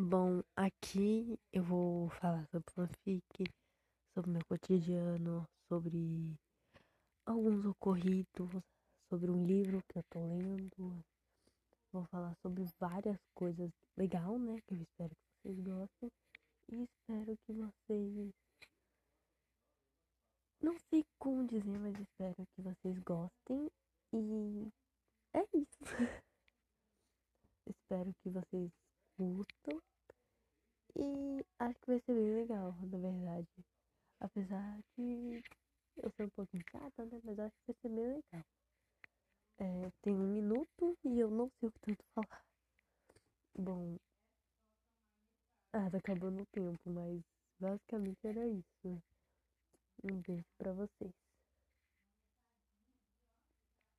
Bom, aqui eu vou falar sobre fanfic, sobre meu cotidiano, sobre alguns ocorridos, sobre um livro que eu tô lendo. Vou falar sobre várias coisas legal, né? Que eu espero que vocês gostem. E espero que vocês. Não sei como dizer, mas espero que vocês gostem. E é isso. espero que vocês curtam. E acho que vai ser bem legal, na verdade. Apesar de eu ser um pouquinho chata, né? Mas acho que vai ser bem legal. É, tem um minuto e eu não sei o que tanto falar. Bom. Ah, tá acabando o tempo, mas basicamente era isso. Um beijo pra vocês.